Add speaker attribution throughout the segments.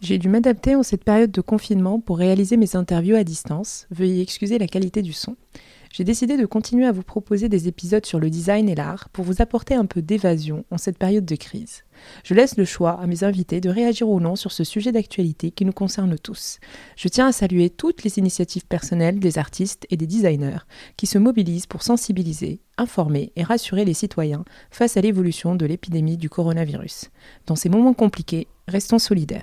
Speaker 1: J'ai dû m'adapter en cette période de confinement pour réaliser mes interviews à distance. Veuillez excuser la qualité du son. J'ai décidé de continuer à vous proposer des épisodes sur le design et l'art pour vous apporter un peu d'évasion en cette période de crise. Je laisse le choix à mes invités de réagir ou non sur ce sujet d'actualité qui nous concerne tous. Je tiens à saluer toutes les initiatives personnelles des artistes et des designers qui se mobilisent pour sensibiliser, informer et rassurer les citoyens face à l'évolution de l'épidémie du coronavirus. Dans ces moments compliqués, restons solidaires.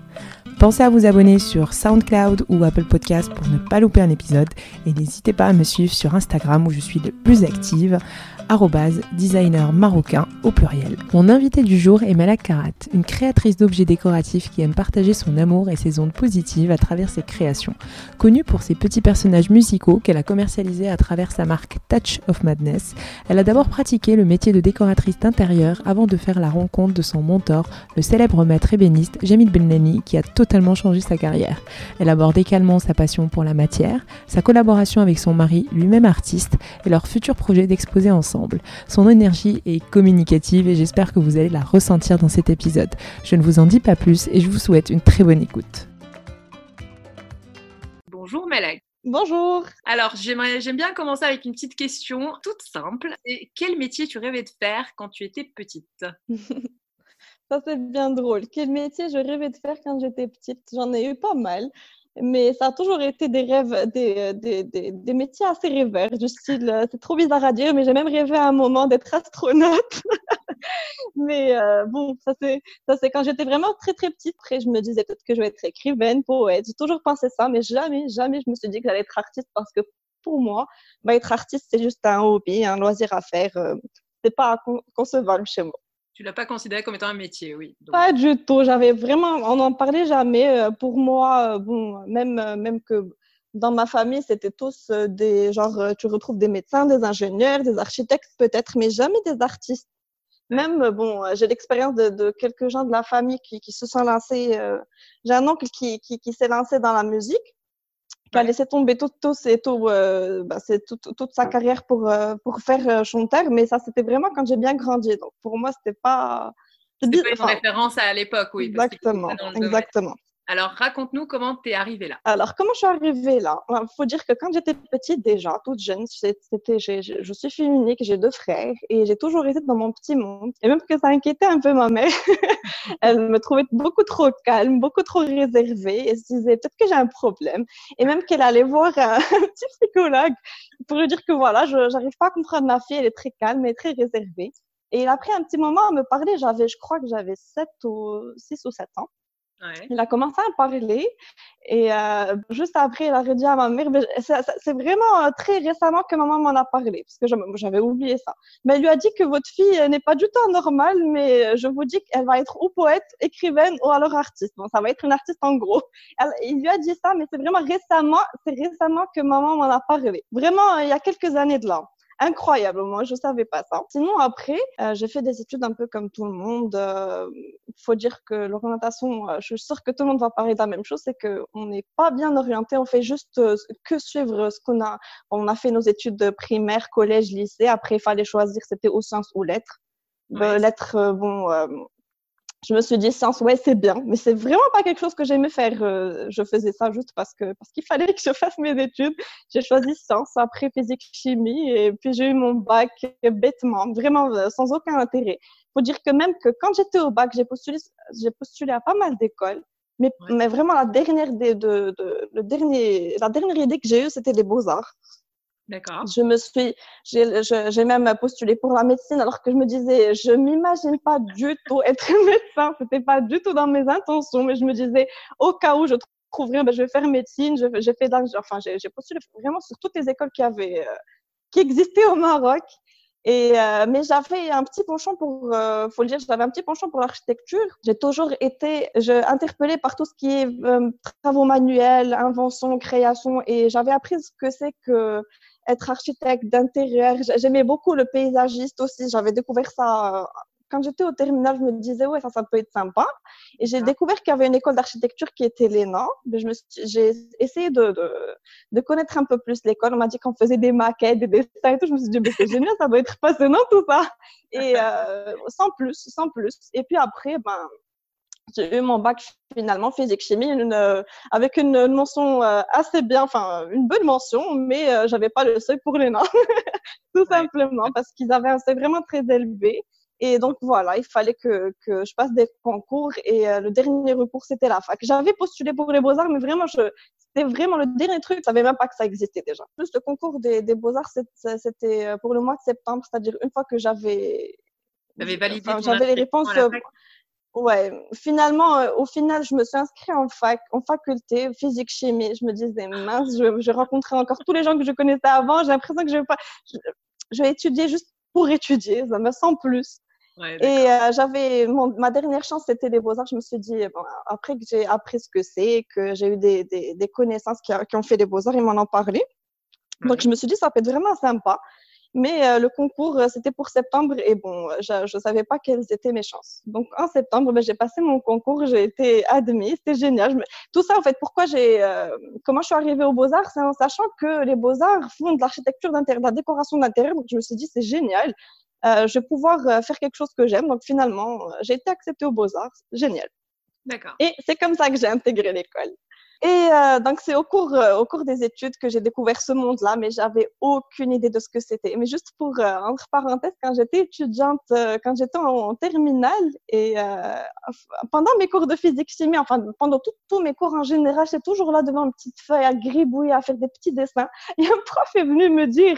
Speaker 1: Pensez à vous abonner sur SoundCloud ou Apple Podcast pour ne pas louper un épisode et n'hésitez pas à me suivre sur Instagram où je suis le plus active designer marocain au pluriel. Mon invité du jour est Malak Karat, une créatrice d'objets décoratifs qui aime partager son amour et ses ondes positives à travers ses créations. Connue pour ses petits personnages musicaux qu'elle a commercialisés à travers sa marque Touch of Madness, elle a d'abord pratiqué le métier de décoratrice d'intérieur avant de faire la rencontre de son mentor, le célèbre maître ébéniste Jamil Benlani, qui a totalement changé sa carrière. Elle aborde également sa passion pour la matière, sa collaboration avec son mari, lui-même artiste, et leur futur projet d'exposer ensemble. Son énergie est communicative et j'espère que vous allez la ressentir dans cet épisode. Je ne vous en dis pas plus et je vous souhaite une très bonne écoute.
Speaker 2: Bonjour Malak.
Speaker 3: Bonjour.
Speaker 2: Alors, j'aime bien commencer avec une petite question toute simple. Et quel métier tu rêvais de faire quand tu étais petite?
Speaker 3: Ça, c'est bien drôle. Quel métier je rêvais de faire quand j'étais petite? J'en ai eu pas mal mais ça a toujours été des rêves, des, des, des, des métiers assez rêveurs, du style, euh, c'est trop bizarre à dire, mais j'ai même rêvé à un moment d'être astronaute. mais euh, bon, ça c'est, ça c'est quand j'étais vraiment très très petite. Après, je me disais peut-être que je vais être écrivaine, poète. J'ai toujours pensé ça, mais jamais, jamais je me suis dit que j'allais être artiste parce que pour moi, bah, être artiste, c'est juste un hobby, un loisir à faire. Euh, c'est pas concevable chez moi.
Speaker 2: Tu l'as pas considéré comme étant un métier, oui.
Speaker 3: Pas du tout. J'avais vraiment, on n'en parlait jamais. Euh, pour moi, euh, bon, même, euh, même que dans ma famille, c'était tous des, genre, tu retrouves des médecins, des ingénieurs, des architectes peut-être, mais jamais des artistes. Même, bon, j'ai l'expérience de, quelques gens de la famille qui, qui se sont lancés. j'ai un oncle qui, qui s'est lancé dans la musique qui a laissé tomber tout, tout, tout, euh, bah, toute sa carrière pour, euh, pour faire euh, chanteur, mais ça, c'était vraiment quand j'ai bien grandi. Donc, pour moi, c'était pas.
Speaker 2: C'était pas une référence à l'époque, oui.
Speaker 3: Exactement, exactement.
Speaker 2: Alors, raconte-nous comment tu es arrivée là.
Speaker 3: Alors, comment je suis arrivée là? Il faut dire que quand j'étais petite déjà, toute jeune, c'était, je suis fille unique, j'ai deux frères et j'ai toujours été dans mon petit monde. Et même que ça inquiétait un peu ma mère, elle me trouvait beaucoup trop calme, beaucoup trop réservée et se disait peut-être que j'ai un problème. Et même qu'elle allait voir un, petit psychologue pour lui dire que voilà, je n'arrive pas à comprendre ma fille, elle est très calme et très réservée. Et il a pris un petit moment à me parler, j'avais, je crois que j'avais 7 ou 6 ou 7 ans. Il a commencé à parler et euh, juste après, il a redit à ma mère, c'est vraiment euh, très récemment que maman m'en a parlé parce que j'avais oublié ça. Mais elle lui a dit que votre fille n'est pas du tout normale, mais je vous dis qu'elle va être ou poète, écrivaine ou alors artiste. Bon, ça va être une artiste en gros. il lui a dit ça, mais c'est vraiment récemment, c'est récemment que maman m'en a parlé. Vraiment, il y a quelques années de là incroyable. Moi, je savais pas ça. Sinon, après, euh, j'ai fait des études un peu comme tout le monde. Euh, faut dire que l'orientation, euh, je suis sûre que tout le monde va parler de la même chose, c'est qu'on n'est pas bien orienté. On fait juste que suivre ce qu'on a. On a fait nos études primaires, collège, lycée. Après, il fallait choisir, c'était aux sciences ou lettres. lettres, bon, je me suis dit science, ouais, c'est bien, mais c'est vraiment pas quelque chose que j'aimais faire. Euh, je faisais ça juste parce que parce qu'il fallait que je fasse mes études. J'ai choisi science, après physique, chimie, et puis j'ai eu mon bac bêtement, vraiment euh, sans aucun intérêt. Faut dire que même que quand j'étais au bac, j'ai postulé, j'ai postulé à pas mal d'écoles, mais, mais vraiment la dernière de, de, de, le dernier, la dernière idée que j'ai eue, c'était les beaux arts.
Speaker 2: D'accord.
Speaker 3: Je me suis, j'ai même postulé pour la médecine alors que je me disais, je m'imagine pas du tout être médecin. C'était pas du tout dans mes intentions, mais je me disais, au cas où je trouve rien, ben, je vais faire médecine. J'ai fait, enfin, j'ai postulé vraiment sur toutes les écoles qui avaient, euh, qui existaient au Maroc. Et euh, mais j'avais un petit penchant pour, euh, faut le dire, j'avais un petit penchant pour l'architecture. J'ai toujours été interpellée par tout ce qui est travaux manuels, invention, création, et j'avais appris ce que c'est que être architecte d'intérieur. J'aimais beaucoup le paysagiste aussi. J'avais découvert ça quand j'étais au terminal, je me disais, ouais, ça, ça peut être sympa. Et j'ai découvert qu'il y avait une école d'architecture qui était l'ENA. J'ai essayé de, de, de, connaître un peu plus l'école. On m'a dit qu'on faisait des maquettes, des dessins et tout. Je me suis dit, c'est génial, ça doit être passionnant tout ça. Et euh, sans plus, sans plus. Et puis après, ben, j'ai eu mon bac finalement physique-chimie une, euh, avec une, mention euh, assez bien, enfin une bonne mention, mais euh, j'avais pas le seuil pour l'ENA, tout simplement parce qu'ils avaient un seuil vraiment très élevé. Et donc voilà, il fallait que, que je passe des concours et euh, le dernier recours, c'était la fac. J'avais postulé pour les beaux-arts, mais vraiment, c'était vraiment le dernier truc. Je savais même pas que ça existait déjà. Plus le concours des, des beaux-arts, c'était pour le mois de septembre, c'est-à-dire une fois que j'avais
Speaker 2: validé
Speaker 3: enfin, j'avais les réponses. Euh, ouais, finalement, au final, je me suis inscrite en fac, en faculté physique chimie. Je me disais mince, je, je rencontrais encore tous les gens que je connaissais avant. J'ai l'impression que je vais pas, je, je vais étudier juste pour étudier, ça me sent plus et euh, j'avais ma dernière chance, c'était les beaux-arts. Je me suis dit, bon, après que j'ai appris ce que c'est, que j'ai eu des, des, des connaissances qui, qui, ont fait les beaux-arts, ils m'en ont parlé. Donc, je me suis dit, ça peut être vraiment sympa. Mais euh, le concours, euh, c'était pour septembre et bon, je ne savais pas quelles étaient mes chances. Donc, en septembre, ben, j'ai passé mon concours, j'ai été admise, c'était génial. Tout ça, en fait, pourquoi j'ai, comment je suis arrivée aux Beaux-Arts, c'est en sachant que les Beaux-Arts font de l'architecture d'intérieur, de la décoration d'intérieur. Donc, je me suis dit, c'est génial. Euh, je vais pouvoir euh, faire quelque chose que j'aime. Donc finalement, euh, j'ai été acceptée aux Beaux-Arts. Génial.
Speaker 2: D'accord.
Speaker 3: Et c'est comme ça que j'ai intégré l'école. Et euh, donc, c'est au cours, euh, au cours des études que j'ai découvert ce monde-là, mais j'avais aucune idée de ce que c'était. Mais juste pour, euh, entre parenthèses, quand j'étais étudiante, euh, quand j'étais en, terminale, et pendant mes cours de physique-chimie, enfin, pendant tous mes cours en général, j'étais toujours là devant une petite feuille à gribouiller, à faire des petits dessins. Et un prof est venu me dire,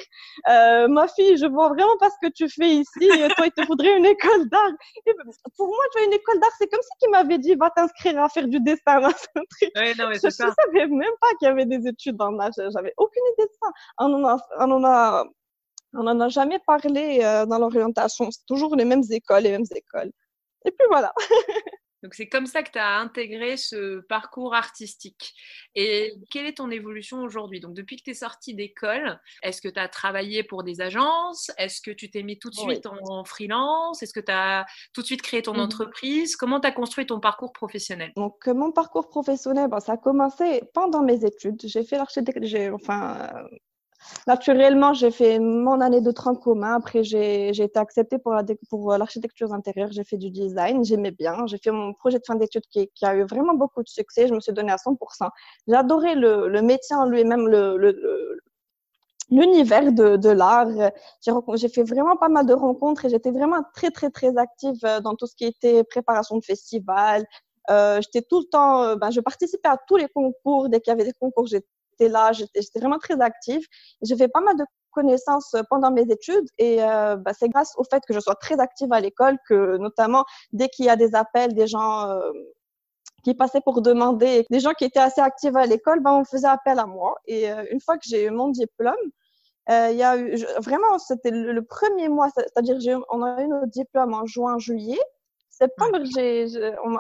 Speaker 3: ma fille, je vois vraiment pas ce que tu fais ici, toi, il te faudrait une école d'art. Pour moi, tu vois, une école d'art, c'est comme si qu'il m'avait dit, va t'inscrire à faire du dessin.
Speaker 2: Non, mais
Speaker 3: je ne savais même pas qu'il y avait des études en âge. J'avais aucune idée de ça. On en a, on en a, on en a jamais parlé euh, dans l'orientation. C'est toujours les mêmes écoles, les mêmes écoles. Et puis voilà.
Speaker 2: Donc c'est comme ça que tu as intégré ce parcours artistique. Et quelle est ton évolution aujourd'hui? Donc depuis que tu es sortie d'école, est-ce que tu as travaillé pour des agences? Est-ce que tu t'es mis tout de suite en, freelance? Est-ce que tu as tout de suite créé ton mmh. entreprise? Comment tu as construit ton parcours professionnel?
Speaker 3: Donc mon parcours professionnel, ça a commencé pendant mes études. J'ai fait l'architecture, enfin Naturellement, j'ai fait mon année de tronc commun. Après, j'ai été acceptée pour l'architecture pour intérieure. J'ai fait du design. J'aimais bien. J'ai fait mon projet de fin d'études qui, a eu vraiment beaucoup de succès. Je me suis donnée à 100%. J'adorais le, métier en lui-même, l'univers de, l'art. J'ai fait vraiment pas mal de rencontres et j'étais vraiment très, très, très active euh, dans tout ce qui était préparation de festivals. Euh, j'étais tout le temps, euh, ben, je participais à tous les concours. Dès qu'il y avait des concours, j'étais là, j'étais vraiment très active. J'ai fait pas mal de connaissances pendant mes études et euh, bah, c'est grâce au fait que je sois très active à l'école que notamment dès qu'il y a des appels des gens euh, qui passaient pour demander, des gens qui étaient assez actifs à l'école, bah, on faisait appel à moi. Et euh, une fois que j'ai eu mon diplôme, il y a eu, vraiment, c'était le, le, premier mois, c'est-à-dire on a eu notre diplôme en juin, juillet septembre, j'ai,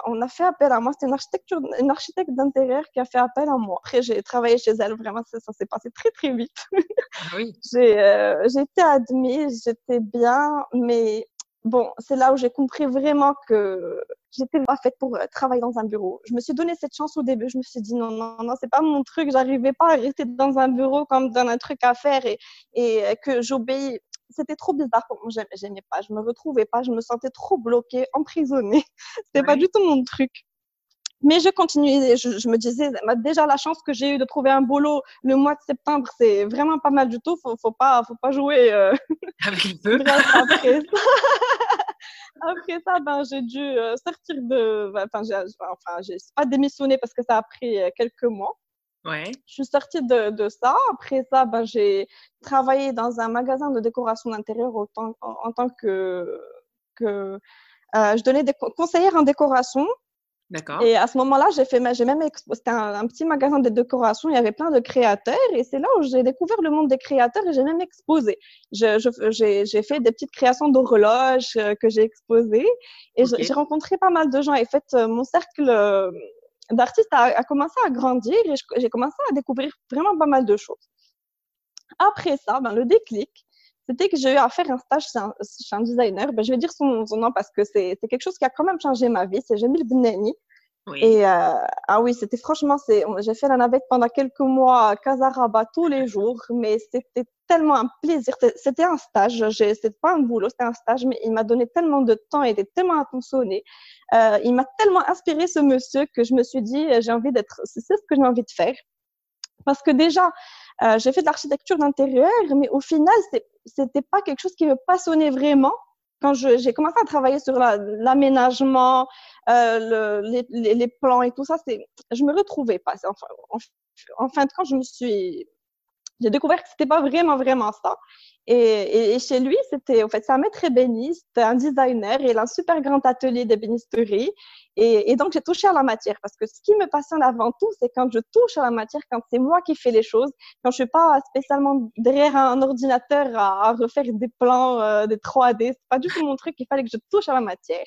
Speaker 3: on, a fait appel à moi. C'était une, architecture, une architecte d'intérieur qui a fait appel à moi. Après, j'ai travaillé chez elle. Vraiment, ça, s'est passé très, très vite.
Speaker 2: Ah oui.
Speaker 3: j'ai, euh, été admise, j'étais bien, mais bon, c'est là où j'ai compris vraiment que j'étais pas faite pour euh, travailler dans un bureau. Je me suis donné cette chance au début. Je me suis dit non, non, non, c'est pas mon truc. J'arrivais pas à rester dans un bureau comme dans un truc à faire et, et que j'obéis c'était trop bizarre. J'aimais pas, je me retrouvais pas, je me sentais trop bloquée, emprisonnée. C'était pas du tout mon truc. Mais je continuais, je, me disais, bah, déjà la chance que j'ai eue de trouver un boulot le mois de septembre, c'est vraiment pas mal du tout. Faut, faut pas, faut pas jouer. Euh...
Speaker 2: Avec le feu.
Speaker 3: Après ça, après ça, ben j'ai dû euh, sortir de, enfin, j'ai, enfin, j'ai pas démissionné parce que ça a pris euh, quelques mois.
Speaker 2: Ouais.
Speaker 3: Je suis sortie de, de ça. Après ça, ben, j'ai travaillé dans un magasin de décoration d'intérieur en, en, tant que, que euh, je donnais des conseillères en décoration. Et à ce moment-là, j'ai fait, j'ai même c'était un, petit magasin de décoration. Il y avait plein de créateurs, et c'est là où j'ai découvert le monde des créateurs et j'ai même exposé. j'ai, fait des petites créations d'horloges euh, que j'ai exposées, et j'ai rencontré pas mal de gens. Et en fait, euh, mon cercle euh, d'artistes a, commencé à grandir et j'ai commencé à découvrir vraiment pas mal de choses. Après ça, ben, le déclic, c'était que j'ai eu à faire un stage chez un, designer. Ben, je vais dire son, nom parce que c'est quelque chose qui a quand même changé ma vie. C'est Jamil Benani. Et euh, ah oui, c'était franchement, j'ai fait la navette pendant quelques mois à Casaraba tous les jours, mais c'était tellement un plaisir. C'était un stage, c'était pas un boulot, c'était un stage, mais il m'a donné tellement de temps, il était tellement attentionné. Euh, il m'a tellement inspiré ce monsieur que je me suis dit, j'ai envie d'être, c'est ce que j'ai envie de faire. Parce que déjà, euh, j'ai fait de l'architecture d'intérieur, mais au final, c'était pas quelque chose qui me passionnait vraiment. Quand j'ai commencé à travailler sur l'aménagement, euh, les, les, plans et tout ça, je me retrouvais pas. Enfin, en, en, fin de compte, je me suis, j'ai découvert que c'était pas vraiment vraiment ça. Et, et, chez lui, c'était, en fait, c'est un maître ébéniste, un designer, et il a un super grand atelier d'ébénisterie. Et, et, donc, j'ai touché à la matière parce que ce qui me passionne avant tout, c'est quand je touche à la matière, quand c'est moi qui fais les choses, quand je suis pas spécialement derrière un ordinateur à, refaire des plans, euh, des 3D. C'est pas du tout mon truc. Il fallait que je touche à la matière.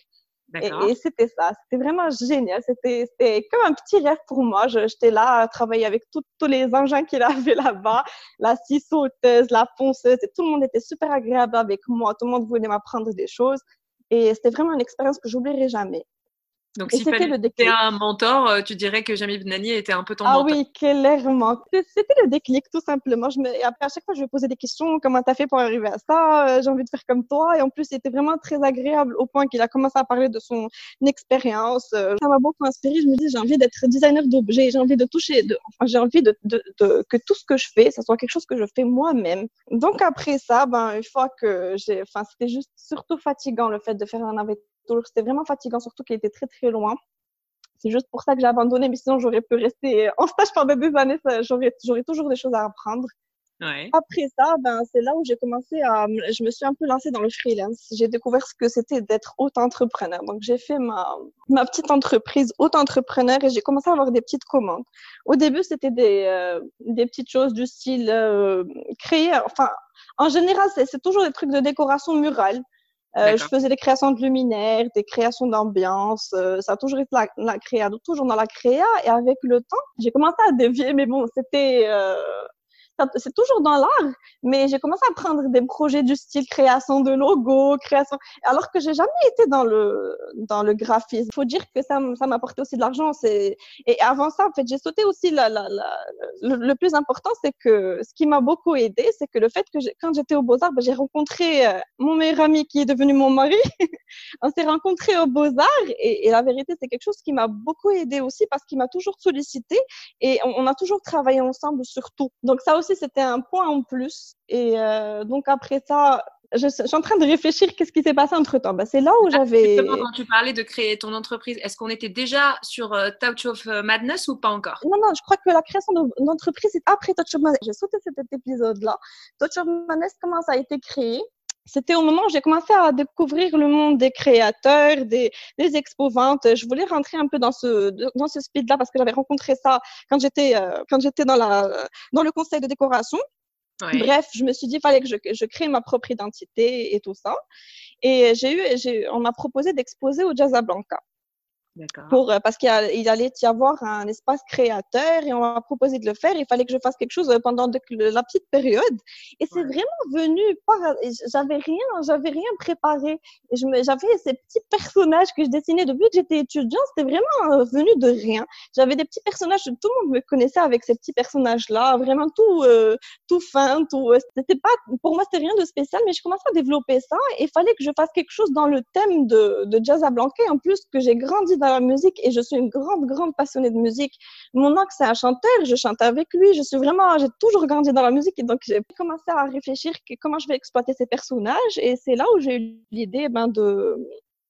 Speaker 3: Et, c'était ça, c'était vraiment génial. C'était comme un petit rêve pour moi. J'étais là à travailler avec tous les engins qu'il avait là-bas, la scie sauteuse, la ponceuse, et tout le monde était super agréable avec moi. Tout le monde voulait m'apprendre des choses. Et c'était vraiment une expérience que j'oublierai jamais.
Speaker 2: Donc, si tu un mentor, euh, tu dirais que Jamie Benani était un peu ton
Speaker 3: ah
Speaker 2: mentor.
Speaker 3: Ah oui, clairement. C'était le déclic, tout simplement. Je me... après, à chaque fois, je lui posais des questions. Comment tu as fait pour arriver à ça? Euh, J'ai envie de faire comme toi. Et en plus, c'était vraiment très agréable au point qu'il a commencé à parler de son expérience. Euh, ça m'a beaucoup inspiré. Je me dis, j'ai envie d'être designer d'objets. J'ai envie de toucher. De... Enfin, j'ai envie de, de, de, que tout ce que je fais, ça soit quelque chose que je fais moi-même. Donc, après ça, ben, une fois que j'ai. Enfin, c'était juste surtout fatigant le fait de faire un c'était vraiment fatigant, surtout qu'il était très très loin. C'est juste pour ça que j'ai abandonné, mais sinon j'aurais pu rester en stage pendant des années, j'aurais toujours des choses à apprendre. Après ça, ben, c'est là où j'ai commencé à, je me suis un peu lancée dans le freelance. J'ai découvert ce que c'était d'être auto-entrepreneur. Donc, j'ai fait ma, ma petite entreprise auto-entrepreneur et j'ai commencé à avoir des petites commandes. Au début, c'était des, euh, des petites choses du style euh, créer, enfin, en général, c'est toujours des trucs de décoration murale. Euh, je faisais des créations de luminaires, des créations d'ambiance. Euh, ça a toujours été la, la créa, toujours dans la créa. Et avec le temps, j'ai commencé à dévier, mais bon, c'était euh, c'est toujours dans l'art, mais j'ai commencé à prendre des projets du style création de logos, création, alors que j'ai jamais été dans le dans le graphisme. Faut dire que ça ça m'apportait aussi de l'argent. Et avant ça, en fait, j'ai sauté aussi le, plus important, c'est que ce qui m'a beaucoup aidé, c'est que le fait que quand j'étais au Beaux Arts, ben, j'ai rencontré euh, mon meilleur ami qui est devenu mon mari. on s'est rencontrés au Beaux Arts et, et la vérité, c'est quelque chose qui m'a beaucoup aidé aussi parce qu'il m'a toujours sollicité et on, on a toujours travaillé ensemble sur tout. Donc ça aussi c'était un point en plus. Et euh, donc, après ça, je, suis en train de réfléchir qu'est-ce qui s'est passé entre temps. Bah, c'est là où ah, j'avais.
Speaker 2: Quand tu parlais de créer ton entreprise, est-ce qu'on était déjà sur euh, Touch of euh, Madness ou pas encore?
Speaker 3: Non, non, je crois que la création d'entreprise, c'est après Touch of Madness. J'ai sauté cet épisode-là. Touch of Madness, comment ça a été créé? C'était au moment où j'ai commencé à découvrir le monde des créateurs, des, des expo-ventes. Je voulais rentrer un peu dans ce, dans ce speed-là parce que j'avais rencontré ça quand j'étais, euh, quand j'étais dans la, dans le conseil de décoration. Bref, je me suis dit, il fallait que je, je, crée ma propre identité et tout ça. Et j'ai eu, j'ai, on m'a proposé d'exposer au Jazz Blanca. Pour, euh, parce qu'il allait y avoir un espace créateur et on m'a proposé de le faire. Il fallait que je fasse quelque chose euh, pendant la petite période. Et c'est vraiment venu par, j'avais rien, j'avais rien préparé. J'avais ces petits personnages que je dessinais depuis que j'étais étudiante. C'était vraiment euh, venu de rien. J'avais des petits personnages, tout le monde me connaissait avec ces petits personnages-là. Vraiment tout, tout fin, tout, c'était pas, pour moi, c'était rien de spécial, mais je commençais à développer ça et il fallait que je fasse quelque chose dans le thème de, de Jazz à Blanquet. En plus, que j'ai grandi dans la musique et je suis une grande, grande passionnée de musique. Mon oncle, c'est un chanteur, je chante avec lui, je suis vraiment, j'ai toujours grandi dans la musique et donc j'ai commencé à réfléchir comment je vais exploiter ces personnages et c'est là où j'ai eu l'idée ben, de,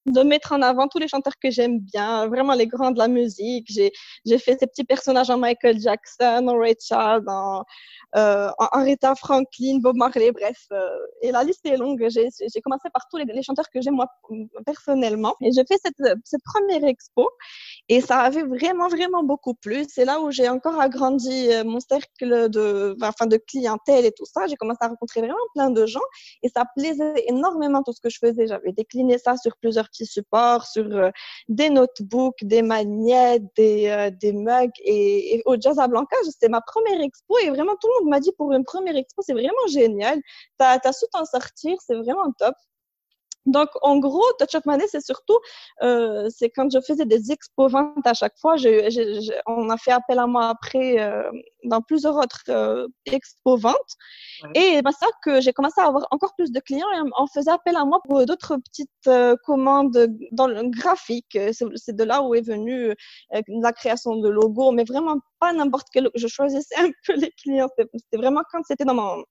Speaker 3: de mettre en avant tous les chanteurs que j'aime bien, vraiment les grands de la musique. J'ai, fait ces petits personnages en Michael Jackson, en Ray Charles, en, euh, Aretha Franklin, Bob Marley, bref. Euh, et la liste est longue. J'ai, j'ai commencé par tous les, les, chanteurs que j'aime moi personnellement. Et j'ai fait cette, cette première expo et ça avait vraiment, vraiment beaucoup plu. C'est là où j'ai encore agrandi euh, mon cercle de, enfin, de clientèle et tout ça. J'ai commencé à rencontrer vraiment plein de gens et ça plaisait énormément tout ce que je faisais. J'avais décliné ça sur plusieurs petits supports, sur euh, des notebooks, des magnettes, des, euh, mugs. Et, au Jazz à Blanca, c'était ma première expo et vraiment tout le monde m'a dit pour une première expo, c'est vraiment génial. Tu as, as su t'en sortir, c'est vraiment top. Donc, en gros, Touch of Money, c'est surtout, euh, c'est quand je faisais des expos ventes à chaque fois. on a fait appel à moi après euh, dans plusieurs autres euh, expos ventes. Et c'est ça que j'ai commencé à avoir encore plus de clients et on faisait appel à moi pour d'autres petites euh, commandes dans le graphique. C'est de là où est venue euh, la création de logos, mais vraiment pas n'importe quel. Je choisissais un peu les clients. C'était vraiment quand c'était dans mon.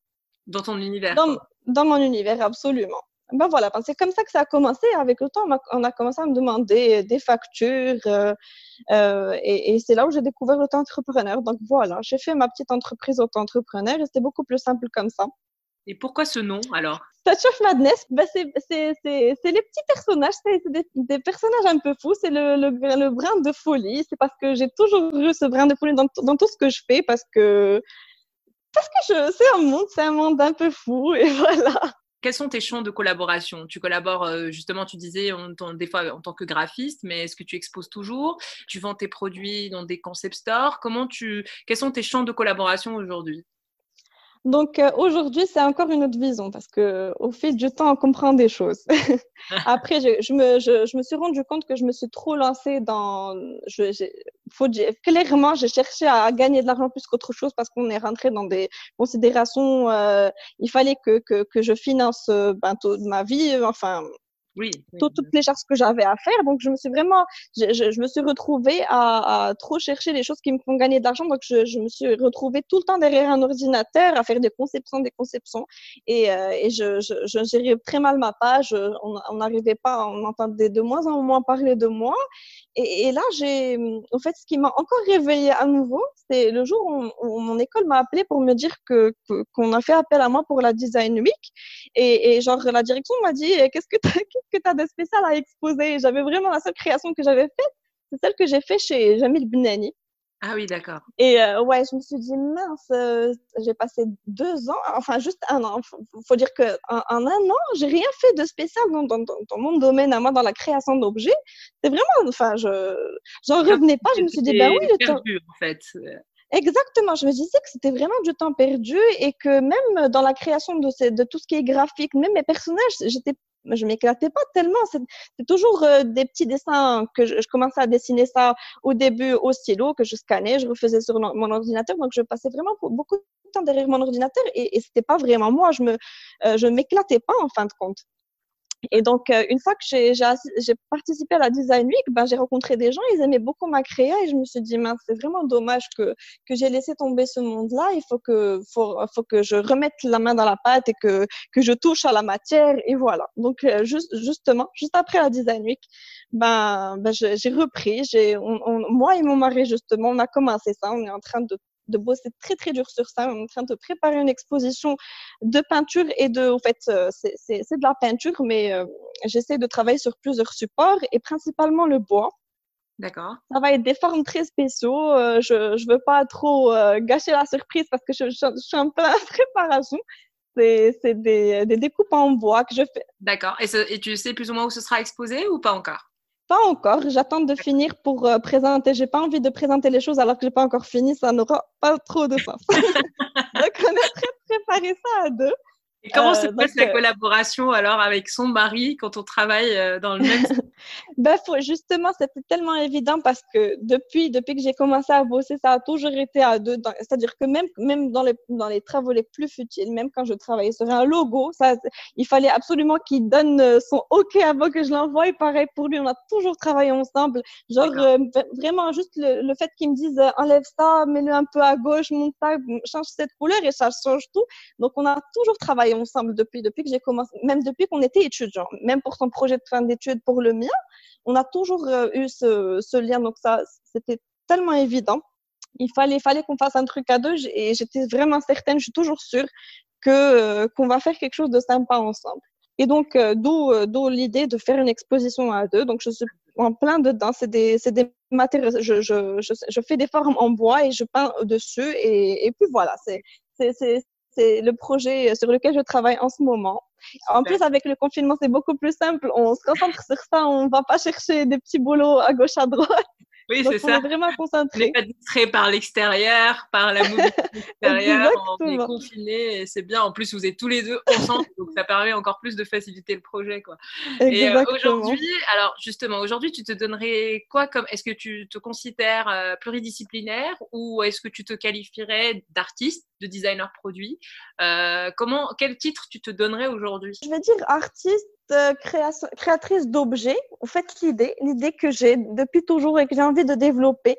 Speaker 2: Dans ton univers.
Speaker 3: Dans, dans mon univers, absolument ben voilà, c'est comme ça que ça a commencé. Avec le temps, on a, commencé à me demander des factures euh, euh, et, c'est là où j'ai découvert l'auto-entrepreneur. Donc voilà, j'ai fait ma petite entreprise auto-entrepreneur et c'était beaucoup plus simple comme ça.
Speaker 2: Et pourquoi ce nom alors?
Speaker 3: Touch of Madness, ben c'est les petits personnages, c'est des, personnages un peu fous, c'est le, le, le, brin de folie. C'est parce que j'ai toujours eu ce brin de folie dans, dans tout ce que je fais parce que parce que c'est un monde, c'est un monde un peu fou et voilà
Speaker 2: quels sont tes champs de collaboration? Tu collabores euh, justement, tu disais des fois en tant que graphiste, mais est-ce que tu exposes toujours? Tu vends tes produits dans des concept stores? Comment tu Quels sont tes champs de collaboration aujourd'hui?
Speaker 3: Donc euh, aujourd'hui, c'est encore une autre vision parce que au fil du temps, on comprend des choses. Après, je, je, me, je, je, me suis rendu compte que je me suis trop lancée dans. Je, faut dire, clairement, j'ai cherché à gagner de l'argent plus qu'autre chose parce qu'on est rentré dans des considérations. Euh, il fallait que, que, que je finance euh, ben, toute ma vie, enfin
Speaker 2: oui,
Speaker 3: toutes les charges que j'avais à faire. Donc, je me suis vraiment, je, je, me suis retrouvée à, à, trop chercher les choses qui me font gagner de l'argent. Donc, je, je, me suis retrouvée tout le temps derrière un ordinateur à faire des conceptions, des conceptions. Et, euh, et je, je, gérais très mal ma page. On n'arrivait pas, on entendait de moins en moins parler de moi. Et, et là, j'ai, en fait, ce qui m'a encore réveillée à nouveau, c'est le jour où, mon école m'a appelé pour me dire que qu'on a fait appel à moi pour la Design Week. Et, et genre, la direction m'a dit, qu'est-ce que tu que tu as de spécial à exposer? J'avais vraiment la seule création que j'avais faite, c'est celle que j'ai faite chez Jamil Benani.
Speaker 2: Ah oui, d'accord.
Speaker 3: Et euh, ouais, je me suis dit, mince, euh, j'ai passé deux ans, enfin juste un an. Il faut, dire qu'en en, un an, j'ai rien fait de spécial dans, dans, dans, mon domaine à moi, dans la création d'objets. C'est vraiment, enfin, je j'en revenais pas. Je me suis dit, ben oui,
Speaker 2: le temps. en fait.
Speaker 3: Exactement, je me disais que c'était vraiment du temps perdu et que même dans la création de, de tout ce qui est graphique, même mes personnages, j'étais je m'éclatais pas tellement. C'est toujours euh, des petits dessins que je, commençais à dessiner ça au début au stylo, que je scannais, je refaisais sur mon ordinateur. Donc, je passais vraiment beaucoup de temps derrière mon ordinateur et, et c'était pas vraiment moi. Je me, euh, je m'éclatais pas en fin de compte. Et donc, euh, une fois que j'ai participé à la Design Week, ben, j'ai rencontré des gens, ils aimaient beaucoup ma créa et je me suis dit, c'est vraiment dommage que, que j'ai laissé tomber ce monde-là. Il faut que, faut, faut que je remette la main dans la pâte et que, que je touche à la matière. Et voilà. Donc, euh, juste, justement, juste après la Design Week, ben, ben j'ai repris. On, moi et mon mari, justement, on a commencé ça. On est en train de de bosser très très dur sur ça. On est en train de préparer une exposition de peinture et de, en fait, euh, c'est de la peinture, mais euh, j'essaie de travailler sur plusieurs supports et principalement le bois.
Speaker 2: D'accord.
Speaker 3: Ça va être des formes très spéciaux. Euh, je ne veux pas trop gâcher la surprise parce que je, suis un peu en préparation. C'est des, des, découpes en bois que je fais.
Speaker 2: D'accord. Et, et tu sais plus ou moins où ce sera exposé ou pas encore?
Speaker 3: Pas encore. J'attends de finir pour euh, présenter. J'ai pas envie de présenter les choses alors que j'ai pas encore fini. Ça n'aura pas trop de sens. Donc, on très préparé ça à deux.
Speaker 2: Et comment se euh, passe la euh, collaboration alors avec son mari quand on travaille euh, dans le même
Speaker 3: ben, faut, Justement, c'était tellement évident parce que depuis, depuis que j'ai commencé à bosser, ça a toujours été à deux. C'est-à-dire que même, même dans, les, dans les travaux les plus futiles, même quand je travaillais sur un logo, ça, il fallait absolument qu'il donne son OK avant que je l'envoie. Pareil pour lui, on a toujours travaillé ensemble. Genre, vraiment, juste le, le fait qu'il me dise enlève ça, mets-le un peu à gauche, monte ça, change cette couleur et ça change tout. Donc, on a toujours travaillé ensemble depuis, depuis que j'ai commencé, même depuis qu'on était étudiants, même pour son projet de fin d'études, pour le mien, on a toujours euh, eu ce, lien. Donc ça, c'était tellement évident. Il fallait, fallait qu'on fasse un truc à deux et j'étais vraiment certaine, je suis toujours sûre que euh, qu'on va faire quelque chose de sympa ensemble. Et donc, euh, d'où d'où l'idée de faire une exposition à deux. Donc, je suis en plein dedans. C'est des, des matériaux. Je, je, je, je, fais des formes en bois et je peins dessus. Et, et puis voilà, c'est c'est le projet sur lequel je travaille en ce moment. En plus, avec le confinement, c'est beaucoup plus simple. On se concentre sur ça. On ne va pas chercher des petits boulots à gauche, à droite.
Speaker 2: Oui, c'est ça.
Speaker 3: On est vraiment concentré.
Speaker 2: On n'est pas distrait par l'extérieur, par la mobilité extérieure. on est confiné et c'est bien. En plus, vous êtes tous les deux ensemble, donc ça permet encore plus de faciliter le projet. Quoi. Et euh, aujourd'hui, alors justement, aujourd'hui, tu te donnerais quoi comme. Est-ce que tu te considères euh, pluridisciplinaire ou est-ce que tu te qualifierais d'artiste, de designer produit? Euh, comment, Quel titre tu te donnerais aujourd'hui?
Speaker 3: Je vais dire artiste créatrice d'objets. En fait, l'idée, l'idée que j'ai depuis toujours et que j'ai envie de développer,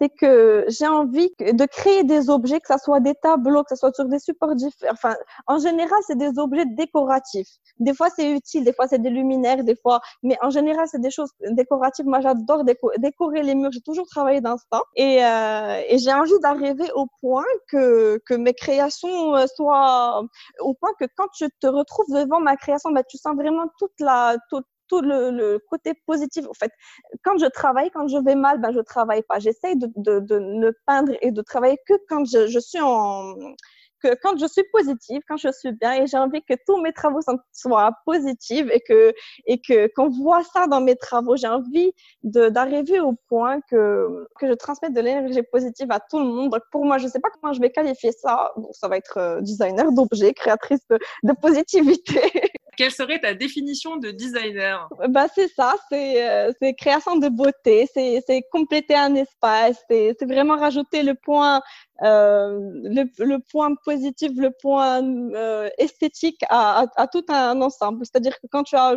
Speaker 3: c'est que j'ai envie de créer des objets, que ce soit des tableaux, que ce soit sur des supports différents. Enfin, en général, c'est des objets décoratifs. Des fois, c'est utile, des fois, c'est des luminaires, des fois, mais en général, c'est des choses décoratives. Moi, j'adore décorer les murs. J'ai toujours travaillé dans ça. Et, euh, et j'ai envie d'arriver au point que, que mes créations euh, soient, au point que quand tu te retrouves devant ma création, bah, tu sens vraiment toute la, toute, tout le, côté positif. En fait, quand je travaille, quand je vais mal, ben je travaille pas. J'essaye de, de, ne peindre et de travailler que quand je, suis en que quand je suis positive, quand je suis bien, et j'ai envie que tous mes travaux soient positifs et que et que qu'on voit ça dans mes travaux. J'ai envie d'arriver au point que que je transmette de l'énergie positive à tout le monde. Pour moi, je sais pas comment je vais qualifier ça. Bon, ça va être euh, designer d'objets, créatrice de positivité.
Speaker 2: Quelle serait ta définition de designer?
Speaker 3: Bah, C'est ça, c'est euh, création de beauté, c'est compléter un espace, c'est vraiment rajouter le point, euh, le, le, point positif, le point euh, esthétique à, à, à, tout un ensemble. C'est-à-dire que quand tu, as,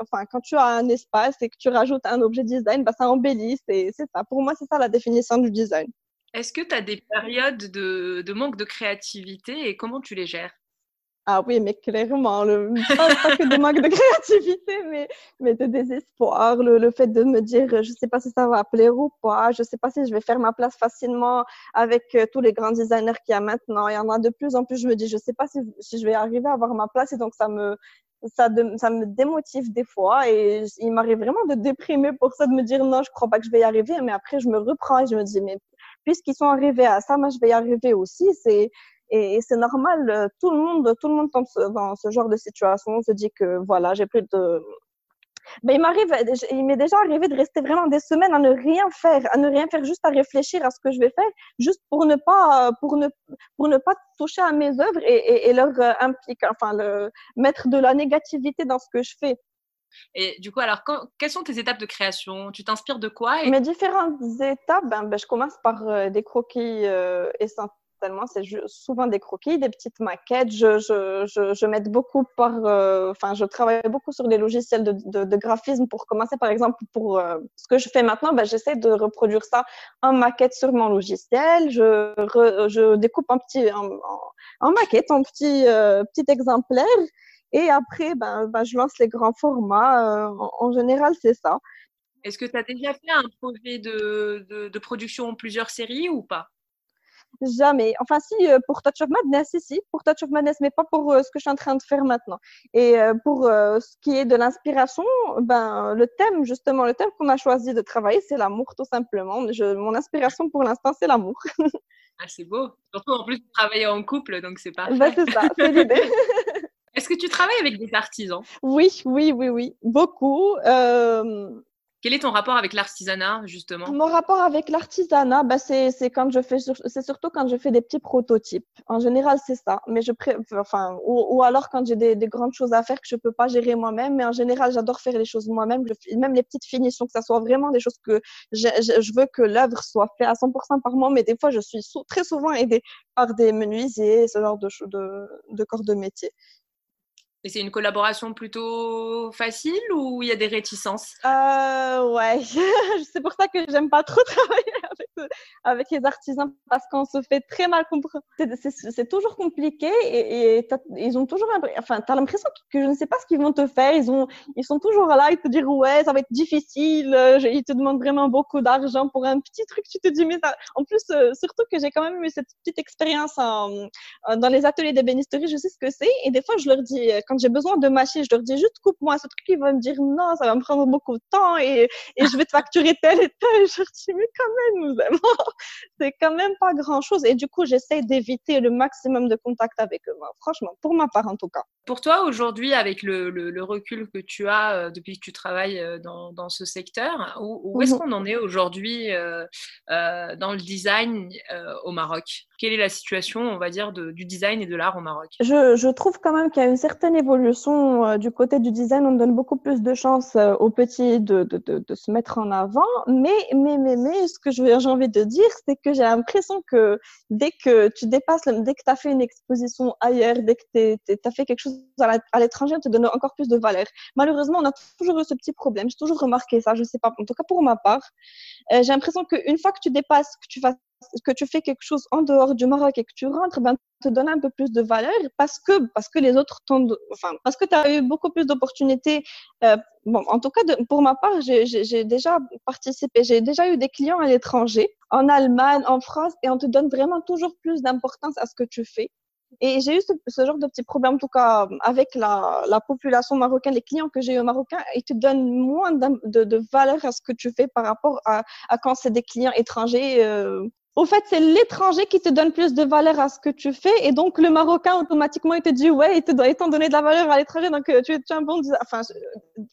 Speaker 3: enfin, quand tu as un espace et que tu rajoutes un objet design, bah, ça embellit, c'est ça. Pour moi, c'est ça la définition du design.
Speaker 2: Est-ce que tu as des périodes de, de manque de créativité et comment tu les gères?
Speaker 3: Ah oui, mais clairement, le, pas, que de manque de créativité, mais, mais de désespoir, le, le fait de me dire, je sais pas si ça va plaire ou pas, je sais pas si je vais faire ma place facilement avec euh, tous les grands designers qu'il y a maintenant. Il y en a de plus en plus, je me dis, je sais pas si, si, je vais arriver à avoir ma place et donc ça me, ça, ça me démotive des fois et il m'arrive vraiment de déprimer pour ça, de me dire, non, je crois pas que je vais y arriver, mais après, je me reprends et je me dis, mais puisqu'ils sont arrivés à ça, moi, je vais y arriver aussi. C'est et, c'est normal, euh, tout le monde, tout le monde tombe dans ce genre de situation, se dit que voilà, j'ai plus de. Ben, il m'arrive, il m'est déjà arrivé de rester vraiment des semaines à ne rien faire, à ne rien faire, juste à réfléchir à ce que je vais faire, juste pour ne pas, pour ne, pour ne pas toucher à mes œuvres et, et, leur euh, impliquer, enfin, le, mettre de la négativité dans ce que je fais.
Speaker 2: Et du coup, alors, quelles sont tes étapes de création? Tu t'inspires de quoi
Speaker 3: Mes différentes étapes, ben, ben, je commence par euh, des croquis euh, c'est souvent des croquis, des petites maquettes. Je, je, je, je m'aide beaucoup par, euh, enfin, je travaille beaucoup sur les logiciels de, de, graphisme pour commencer, par exemple, pour euh, ce que je fais maintenant, ben, j'essaie de reproduire ça en maquette sur mon logiciel. Je, je découpe en petit, en, maquette, en petit, euh, petit exemplaire. Et après, ben, ben, je lance les grands formats. En, en, général, c'est ça.
Speaker 2: Est-ce que tu as déjà fait un projet de, de, de production en plusieurs séries ou pas?
Speaker 3: Jamais. Enfin, si, euh, pour Touch of Madness, si, si, pour Touch of Madness, mais pas pour euh, ce que je suis en train de faire maintenant. Et euh, pour ce qui est de l'inspiration, ben, le thème, justement, le thème qu'on a choisi de travailler, c'est l'amour, tout simplement. Je, mon inspiration pour l'instant, c'est l'amour.
Speaker 2: ah, c'est beau. Surtout en plus, travailler en couple, donc c'est parfait.
Speaker 3: Ben, c'est ça, c'est l'idée.
Speaker 2: Est-ce que tu travailles avec des artisans?
Speaker 3: Oui, oui, oui, oui, beaucoup. Euh,
Speaker 2: quel est ton rapport avec l'artisanat, justement?
Speaker 3: Mon rapport avec l'artisanat, bah, c'est, quand je fais, c'est surtout quand je fais des petits prototypes. En général, c'est ça. Mais je enfin, ou, alors quand j'ai des, grandes choses à faire que je peux pas gérer moi-même. Mais en général, j'adore faire les choses moi-même. même les petites finitions, que ça soit vraiment des choses que je, veux que l'œuvre soit faite à 100% par moi. Mais des fois, je suis très souvent aidée par des menuisiers, ce genre de corps de métier.
Speaker 2: Et c'est une collaboration plutôt facile ou il y a des réticences?
Speaker 3: Euh, Ouais, c'est pour ça que j'aime pas trop travailler avec les artisans parce qu'on se fait très mal comprendre. C'est toujours compliqué et, ils ont toujours, enfin, t'as l'impression que je ne sais pas ce qu'ils vont te faire. Ils ont, ils sont toujours là, ils te disent ouais, ça va être difficile. Euh, ils te demandent vraiment beaucoup d'argent pour un petit truc. Tu te dis mais ça... en plus, euh, surtout que j'ai quand même eu cette petite expérience dans les ateliers d'ébénisterie, je sais ce que c'est. Et des fois, je leur dis, quand j'ai besoin de machines, je leur dis juste coupe-moi ce truc. Ils vont me dire non, ça va me prendre beaucoup de temps et, et je vais te facturer tel et tel. Je leur dis mais quand même, c'est quand même pas grand chose. Et du coup, j'essaie d'éviter le maximum de contact avec eux. Franchement, pour ma part en tout cas.
Speaker 2: Pour toi, aujourd'hui, avec le, le, recul que tu as euh, depuis que tu travailles euh, dans, dans ce secteur, où, est-ce mhm. qu'on en est aujourd'hui euh, dans le design au Maroc? Quelle est la situation, on va dire, de, du design et de l'art au Maroc?
Speaker 3: Je, je, trouve quand même qu'il y a une certaine évolution du côté du design. On donne beaucoup plus de chance aux petits de, de, de, se mettre en avant. Mais, mais, mais, mais ce que j'ai envie de dire, c'est que j'ai l'impression que dès que tu dépasses, dès que tu as fait une exposition ailleurs, dès que tu as fait quelque chose à l'étranger, te donne encore plus de valeur. Malheureusement, on a toujours eu ce petit problème. J'ai toujours remarqué ça. Je sais pas. En tout cas, pour ma part, euh, j'ai l'impression qu'une fois que tu dépasses, que tu fais quelque chose en dehors du Maroc et que tu rentres, ben, te donne un peu plus de valeur parce que, parce que les autres enfin, parce que tu as eu beaucoup plus d'opportunités. Euh, bon, en tout cas, pour ma part, j'ai déjà participé, j'ai déjà eu des clients à l'étranger, en Allemagne, en France, et on te donne vraiment toujours plus d'importance à ce que tu fais. Et j'ai eu ce, genre de petits problèmes, en tout cas avec la, la population marocaine, les clients que j'ai eu marocains, ils te donnent moins de, de, valeur à ce que tu fais par rapport à, quand c'est des clients étrangers. Euh, au fait, c'est l'étranger qui te donne plus de valeur à ce que tu fais. Et donc, le Marocain, automatiquement, il te dit, ouais, il te doit étant donné de la valeur à l'étranger. Donc, euh, tu, es un bon Enfin,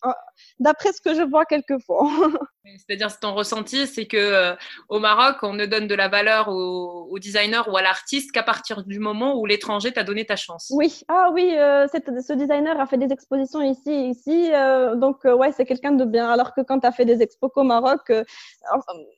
Speaker 3: euh, d'après ce que je vois quelquefois.
Speaker 2: C'est-à-dire, ton ressenti, c'est que euh, au Maroc, on ne donne de la valeur au, au designer ou à l'artiste qu'à partir du moment où l'étranger t'a donné ta chance.
Speaker 3: Oui, ah oui, ce designer a fait des expositions ici, ici. donc, ouais, c'est quelqu'un de bien. Alors que quand tu as fait des expos au Maroc,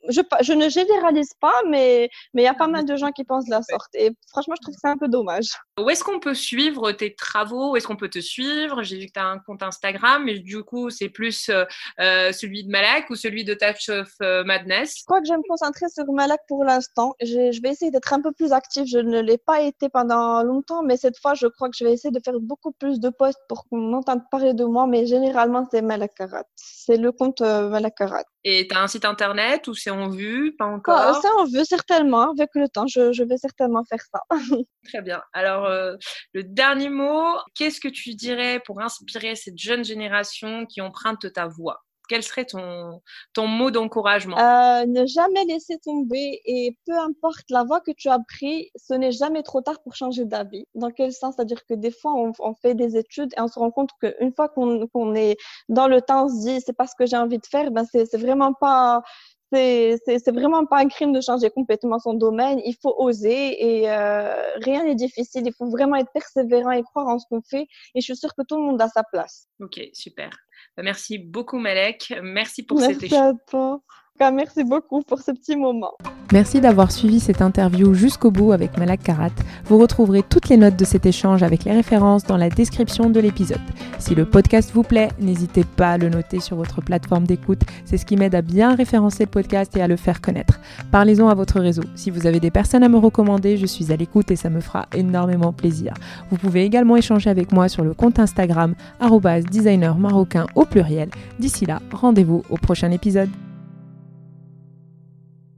Speaker 3: je, je ne généralise pas, mais mais il y a pas mal de gens qui pensent de la sorte. Et franchement, je trouve que c'est un peu dommage.
Speaker 2: Où est-ce qu'on peut suivre tes travaux? Où est-ce qu'on peut te suivre? J'ai vu que tu as un compte Instagram, mais du coup, c'est plus euh, euh, celui de Malak ou celui de Touch of euh, Madness?
Speaker 3: Je crois que je vais me concentrer sur Malak pour l'instant. Je, vais essayer d'être un peu plus active. Je ne l'ai pas été pendant longtemps, mais cette fois, je crois que je vais essayer de faire beaucoup plus de posts pour qu'on entende parler de moi. Mais généralement, c'est Malak Karat. C'est le compte Malak Karat.
Speaker 2: Et tu as un site internet ou c'est en vue? Pas encore?
Speaker 3: C'est en vue, certainement. Avec le temps, je, je vais certainement faire ça.
Speaker 2: Très bien. Alors, euh, le dernier mot, qu'est-ce que tu dirais pour inspirer cette jeune génération qui emprunte ta voix? Quel serait ton, ton mot d'encouragement?
Speaker 3: Euh, Ne jamais laisser tomber et peu importe la voie que tu as pris, ce n'est jamais trop tard pour changer d'avis. Dans quel sens? C'est-à-dire que des fois, on, on, fait des études et on se rend compte qu'une fois qu'on est dans le temps, on se dit c'est pas ce que j'ai envie de faire, ben c'est vraiment pas c'est vraiment pas un crime de changer complètement son domaine. Il faut oser et euh, rien n'est difficile. Il faut vraiment être persévérant et croire en ce qu'on fait. Et je suis sûre que tout le monde a sa place.
Speaker 2: Ok, super. Bah, merci beaucoup, Malek. Merci pour cet échange.
Speaker 3: Toi. Merci beaucoup pour ce petit moment.
Speaker 1: Merci d'avoir suivi cette interview jusqu'au bout avec Malak Karat. Vous retrouverez toutes les notes de cet échange avec les références dans la description de l'épisode. Si le podcast vous plaît, n'hésitez pas à le noter sur votre plateforme d'écoute. C'est ce qui m'aide à bien référencer le podcast et à le faire connaître. Parlez-en à votre réseau. Si vous avez des personnes à me recommander, je suis à l'écoute et ça me fera énormément plaisir. Vous pouvez également échanger avec moi sur le compte Instagram designer marocain au pluriel. D'ici là, rendez-vous au prochain épisode.